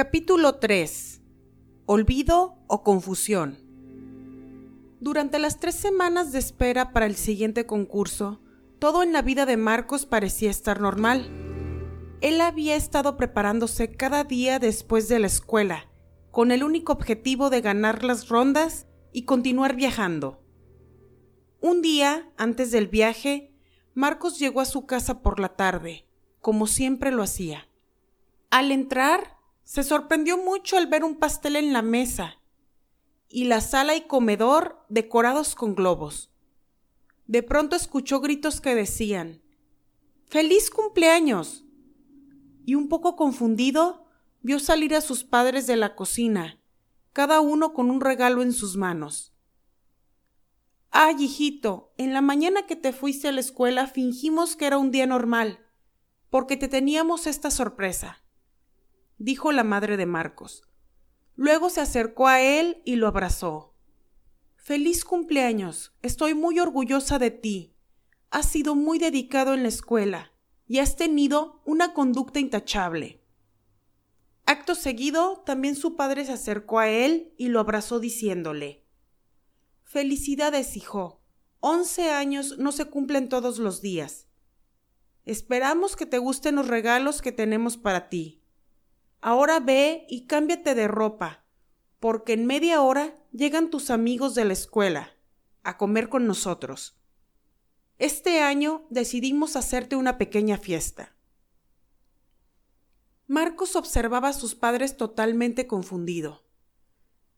Capítulo 3. Olvido o confusión. Durante las tres semanas de espera para el siguiente concurso, todo en la vida de Marcos parecía estar normal. Él había estado preparándose cada día después de la escuela, con el único objetivo de ganar las rondas y continuar viajando. Un día, antes del viaje, Marcos llegó a su casa por la tarde, como siempre lo hacía. Al entrar, se sorprendió mucho al ver un pastel en la mesa y la sala y comedor decorados con globos. De pronto escuchó gritos que decían ¡Feliz cumpleaños! Y un poco confundido, vio salir a sus padres de la cocina, cada uno con un regalo en sus manos. Ay, hijito, en la mañana que te fuiste a la escuela fingimos que era un día normal, porque te teníamos esta sorpresa dijo la madre de Marcos. Luego se acercó a él y lo abrazó. Feliz cumpleaños. Estoy muy orgullosa de ti. Has sido muy dedicado en la escuela y has tenido una conducta intachable. Acto seguido, también su padre se acercó a él y lo abrazó diciéndole Felicidades, hijo. Once años no se cumplen todos los días. Esperamos que te gusten los regalos que tenemos para ti. Ahora ve y cámbiate de ropa, porque en media hora llegan tus amigos de la escuela a comer con nosotros. Este año decidimos hacerte una pequeña fiesta. Marcos observaba a sus padres totalmente confundido.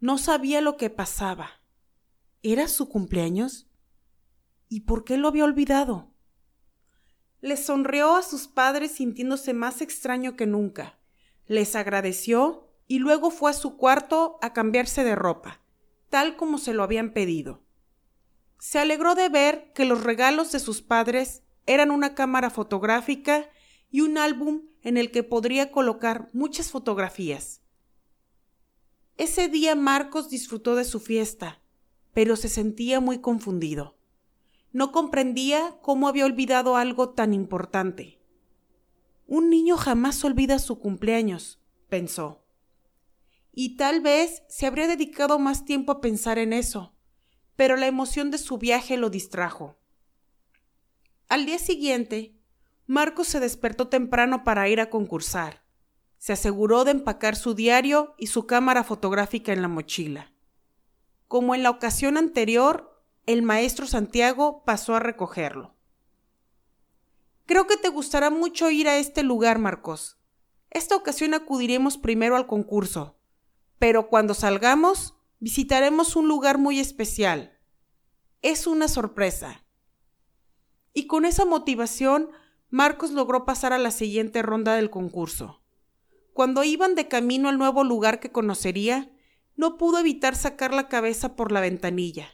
No sabía lo que pasaba. ¿Era su cumpleaños? ¿Y por qué lo había olvidado? Le sonrió a sus padres sintiéndose más extraño que nunca les agradeció y luego fue a su cuarto a cambiarse de ropa, tal como se lo habían pedido. Se alegró de ver que los regalos de sus padres eran una cámara fotográfica y un álbum en el que podría colocar muchas fotografías. Ese día Marcos disfrutó de su fiesta, pero se sentía muy confundido. No comprendía cómo había olvidado algo tan importante. Un niño jamás olvida su cumpleaños, pensó. Y tal vez se habría dedicado más tiempo a pensar en eso, pero la emoción de su viaje lo distrajo. Al día siguiente, Marcos se despertó temprano para ir a concursar. Se aseguró de empacar su diario y su cámara fotográfica en la mochila. Como en la ocasión anterior, el maestro Santiago pasó a recogerlo. Creo que te gustará mucho ir a este lugar, Marcos. Esta ocasión acudiremos primero al concurso, pero cuando salgamos visitaremos un lugar muy especial. Es una sorpresa. Y con esa motivación, Marcos logró pasar a la siguiente ronda del concurso. Cuando iban de camino al nuevo lugar que conocería, no pudo evitar sacar la cabeza por la ventanilla.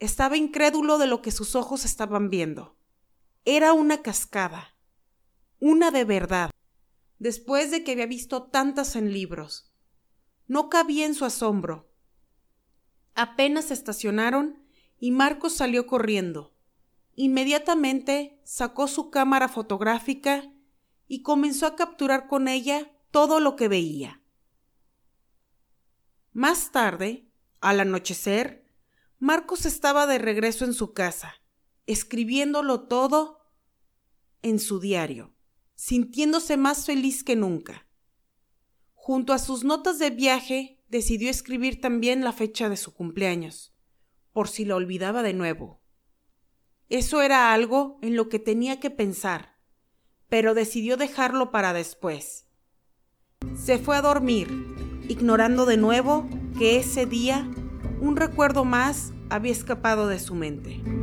Estaba incrédulo de lo que sus ojos estaban viendo. Era una cascada, una de verdad, después de que había visto tantas en libros. No cabía en su asombro. Apenas estacionaron y Marcos salió corriendo. Inmediatamente sacó su cámara fotográfica y comenzó a capturar con ella todo lo que veía. Más tarde, al anochecer, Marcos estaba de regreso en su casa, escribiéndolo todo en su diario, sintiéndose más feliz que nunca. Junto a sus notas de viaje, decidió escribir también la fecha de su cumpleaños, por si la olvidaba de nuevo. Eso era algo en lo que tenía que pensar, pero decidió dejarlo para después. Se fue a dormir, ignorando de nuevo que ese día un recuerdo más había escapado de su mente.